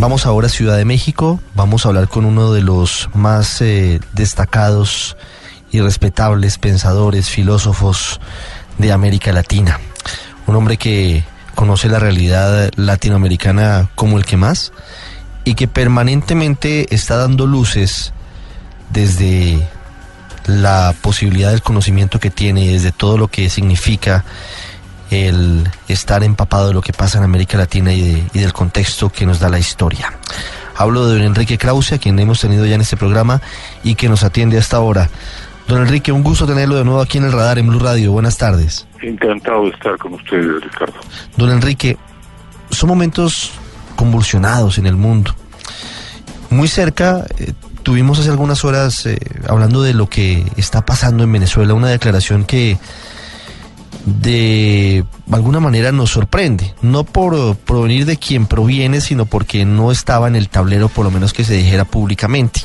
Vamos ahora a Ciudad de México. Vamos a hablar con uno de los más eh, destacados y respetables pensadores, filósofos de América Latina. Un hombre que conoce la realidad latinoamericana como el que más y que permanentemente está dando luces desde la posibilidad del conocimiento que tiene, desde todo lo que significa el estar empapado de lo que pasa en América Latina y, de- y del contexto que nos da la historia. Hablo de don Enrique Krause, a quien hemos tenido ya en este programa y que nos atiende hasta ahora. Don Enrique, un gusto tenerlo de nuevo aquí en el radar en Blue Radio. Buenas tardes. Encantado de estar con ustedes, Ricardo. Don Enrique, son momentos convulsionados en el mundo. Muy cerca, eh, tuvimos hace algunas horas, eh, hablando de lo que está pasando en Venezuela, una declaración que de alguna manera nos sorprende, no por provenir de quien proviene, sino porque no estaba en el tablero, por lo menos que se dijera públicamente.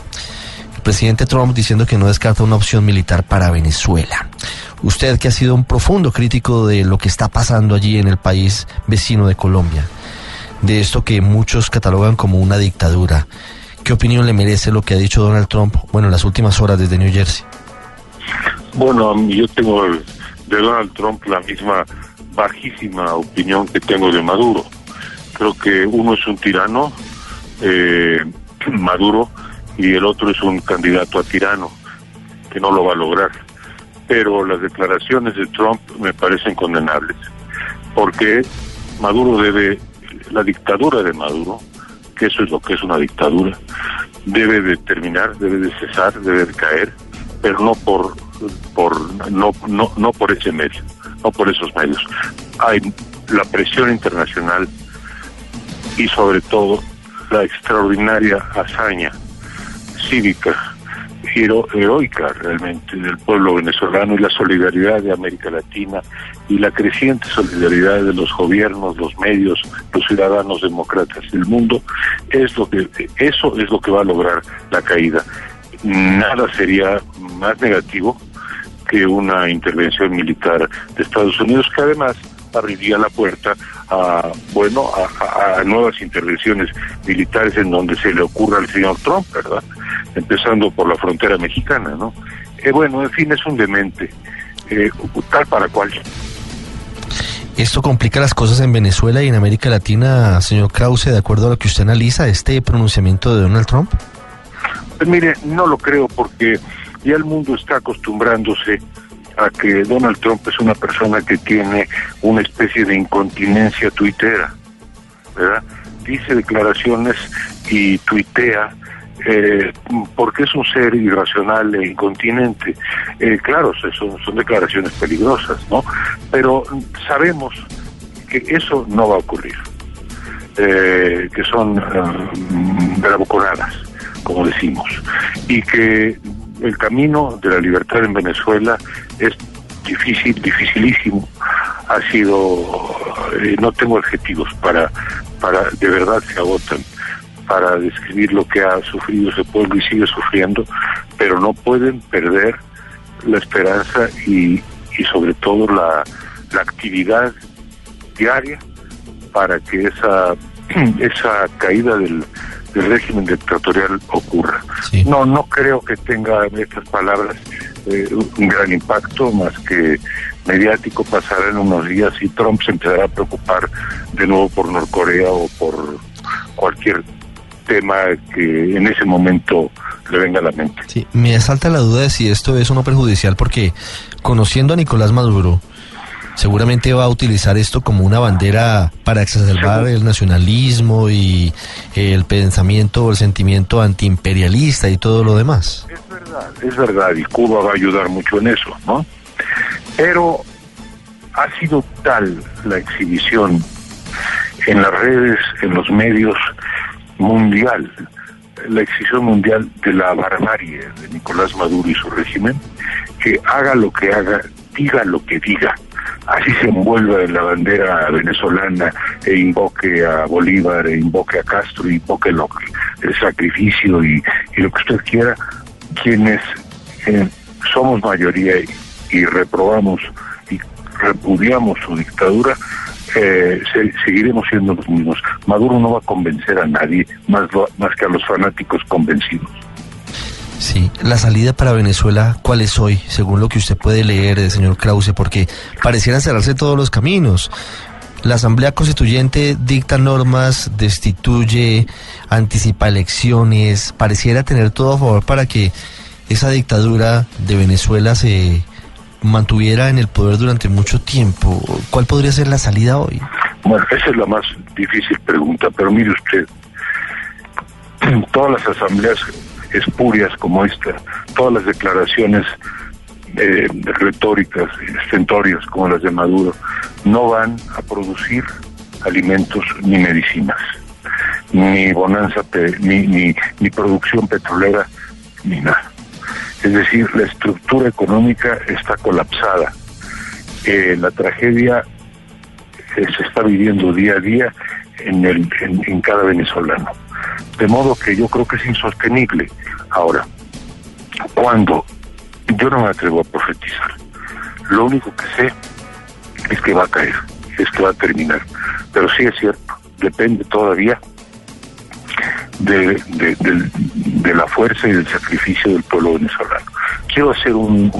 El presidente Trump diciendo que no descarta una opción militar para Venezuela. Usted que ha sido un profundo crítico de lo que está pasando allí en el país vecino de Colombia, de esto que muchos catalogan como una dictadura, ¿qué opinión le merece lo que ha dicho Donald Trump, bueno, en las últimas horas desde New Jersey? Bueno, yo tengo de Donald Trump la misma bajísima opinión que tengo de Maduro. Creo que uno es un tirano, eh, Maduro, y el otro es un candidato a tirano, que no lo va a lograr. Pero las declaraciones de Trump me parecen condenables, porque Maduro debe, la dictadura de Maduro, que eso es lo que es una dictadura, debe de terminar, debe de cesar, debe de caer, pero no por por no no no por ese medio, no por esos medios. Hay la presión internacional y sobre todo la extraordinaria hazaña cívica hero- heroica realmente del pueblo venezolano y la solidaridad de América Latina y la creciente solidaridad de los gobiernos, los medios, los ciudadanos demócratas del mundo es lo que eso es lo que va a lograr la caída. Nada sería más negativo que una intervención militar de Estados Unidos que además abriría la puerta a bueno a, nuevas intervenciones militares en donde se le ocurra al señor Trump, ¿verdad? Empezando por la frontera mexicana, ¿no? Eh, bueno, en fin, es un demente, eh, tal para cual. Esto complica las cosas en Venezuela y en América Latina, señor Krause, de acuerdo a lo que usted analiza, este pronunciamiento de Donald Trump. Pues mire, no lo creo porque ya el mundo está acostumbrándose a que Donald Trump es una persona que tiene una especie de incontinencia tuitera, ¿verdad? Dice declaraciones y tuitea eh, porque es un ser irracional e incontinente. Eh, claro, son, son declaraciones peligrosas, ¿no? Pero sabemos que eso no va a ocurrir, eh, que son eh, bravuconadas, como decimos, y que el camino de la libertad en Venezuela es difícil, dificilísimo. Ha sido, eh, no tengo adjetivos para, para, de verdad se agotan para describir lo que ha sufrido ese pueblo y sigue sufriendo, pero no pueden perder la esperanza y, y sobre todo la, la actividad diaria para que esa esa caída del, del régimen dictatorial ocurra. Sí. No, no creo que tenga estas palabras eh, un gran impacto, más que mediático pasará en unos días y Trump se empezará a preocupar de nuevo por Norcorea o por cualquier tema que en ese momento le venga a la mente. Sí, me asalta la duda de si esto es o no perjudicial porque conociendo a Nicolás Maduro, seguramente va a utilizar esto como una bandera para exacerbar el nacionalismo y el pensamiento o el sentimiento antiimperialista y todo lo demás. Es verdad, es verdad, y Cuba va a ayudar mucho en eso, ¿no? Pero ha sido tal la exhibición en las redes, en los medios, mundial, la exhibición mundial de la barbarie de Nicolás Maduro y su régimen, que haga lo que haga, diga lo que diga, así se envuelva en la bandera venezolana e invoque a Bolívar, e invoque a Castro, e invoque lo, el sacrificio y, lo que usted quiera, quienes eh, somos mayoría y reprobamos y repudiamos su dictadura, eh, seguiremos siendo los mismos. Maduro no va a convencer a nadie, más, más que a los fanáticos convencidos. Sí, la salida para Venezuela, ¿cuál es hoy, según lo que usted puede leer, eh, señor Krause? Porque parecieran cerrarse todos los caminos. La Asamblea Constituyente dicta normas, destituye, anticipa elecciones, pareciera tener todo a favor para que esa dictadura de Venezuela se mantuviera en el poder durante mucho tiempo. ¿Cuál podría ser la salida hoy? Bueno, esa es la más difícil pregunta, pero mire usted, todas las asambleas espurias como esta, todas las declaraciones eh, retóricas, estentorias como las de Maduro, no van a producir alimentos ni medicinas, ni bonanza, ni, ni, producción petrolera, ni nada. Es decir, la estructura económica está colapsada. Eh, la tragedia eh, se está viviendo día a día en, el, en, cada venezolano. De modo que yo creo que es insostenible. Ahora, cuando yo no me atrevo a profetizar, lo único que sé es que va a caer, es que va a terminar. Pero sí es cierto, depende todavía de, la fuerza y del sacrificio del pueblo venezolano. Quiero hacer un,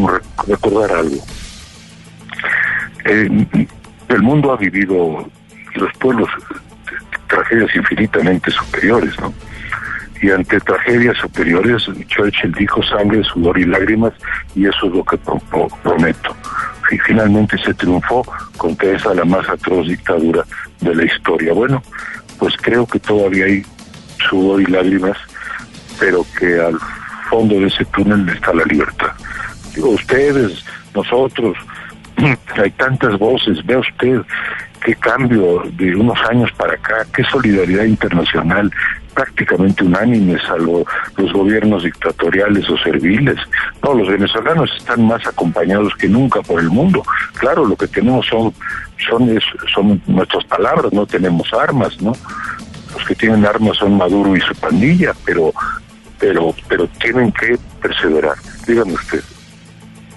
recordar algo. Eh, el mundo ha vivido, los pueblos, tragedias infinitamente superiores, ¿no? Y ante tragedias superiores, Churchill dijo sangre, sudor y lágrimas, y eso es lo que prometo. Y finalmente se triunfó contra esa la más atroz dictadura de la historia. Bueno, pues creo que todavía hay sudor y lágrimas, pero que al fondo de ese túnel está la libertad. Digo, ustedes, nosotros, hay tantas voces, vea usted qué cambio de unos años para acá, qué solidaridad internacional, prácticamente unánime, salvo los gobiernos dictatoriales o serviles. No, los venezolanos están más acompañados que nunca por el mundo. Claro, lo que tenemos son son son nuestras palabras, no tenemos armas, ¿no? los que tienen armas son Maduro y su pandilla, pero, pero, pero tienen que perseverar. Dígame usted.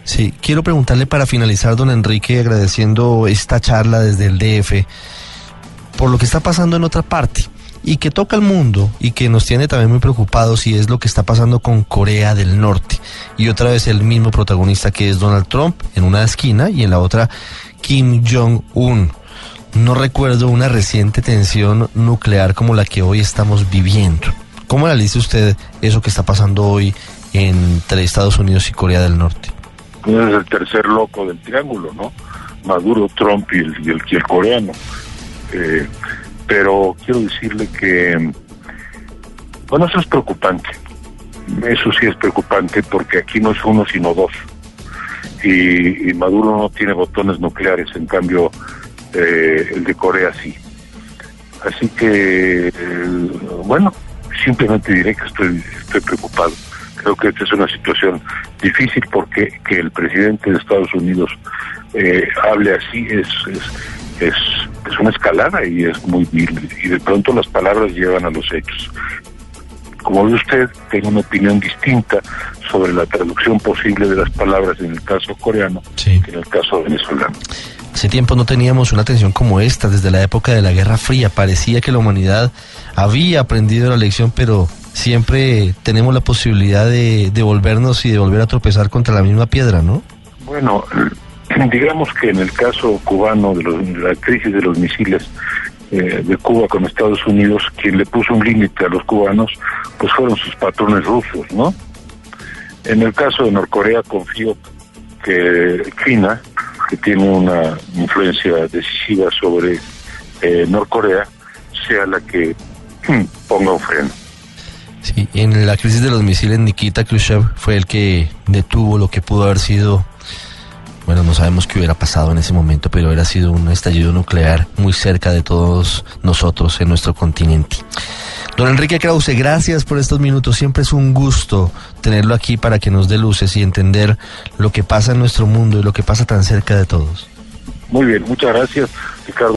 Sí, quiero preguntarle para finalizar, don Enrique, agradeciendo esta charla desde el DF, por lo que está pasando en otra parte y que toca el mundo y que nos tiene también muy preocupados y es lo que está pasando con Corea del Norte. Y otra vez el mismo protagonista que es Donald Trump en una esquina y en la otra Kim Jong-un no recuerdo una reciente tensión nuclear como la que hoy estamos viviendo. ¿Cómo analiza usted eso que está pasando hoy entre Estados Unidos y Corea del Norte? Es el tercer loco del triángulo, ¿no? Maduro, Trump y el, y el, coreano. Eh, pero quiero decirle que, bueno, eso es preocupante. Eso sí es preocupante porque aquí no es uno sino dos. y Maduro no tiene botones nucleares, en cambio eh, el de Corea sí. Así que, eh, bueno, simplemente diré que estoy, estoy preocupado. Creo que esta es una situación difícil porque que el presidente de Estados Unidos eh, hable así es, es, es, es una escalada y es muy vil. Y de pronto las palabras llevan a los hechos. Como ve usted, tengo una opinión distinta sobre la traducción posible de las palabras en el caso coreano que en el caso venezolano. Hace tiempo no teníamos una tensión como esta, desde la época de la Guerra Fría. Parecía que la humanidad había aprendido la lección, pero siempre tenemos la posibilidad de, volvernos y de volver a tropezar contra la misma piedra, ¿no? Bueno, digamos que en el caso cubano de, la crisis de los misiles eh, de Cuba con Estados Unidos, quien le puso un límite a los cubanos, pues fueron sus patrones rusos, ¿no? En el caso de Norcorea confío que China que tiene una influencia decisiva sobre eh, Norcorea, sea la que hmm, ponga un freno. Sí, en la crisis de los misiles, Nikita Khrushchev fue el que detuvo lo que pudo haber sido Bueno, no sabemos qué hubiera pasado en ese momento, pero hubiera sido un estallido nuclear muy cerca de todos nosotros en nuestro continente. Don Enrique Krause, gracias por estos minutos. Siempre es un gusto tenerlo aquí para que nos dé luces y entender lo que pasa en nuestro mundo y lo que pasa tan cerca de todos. Muy bien, muchas gracias, Ricardo.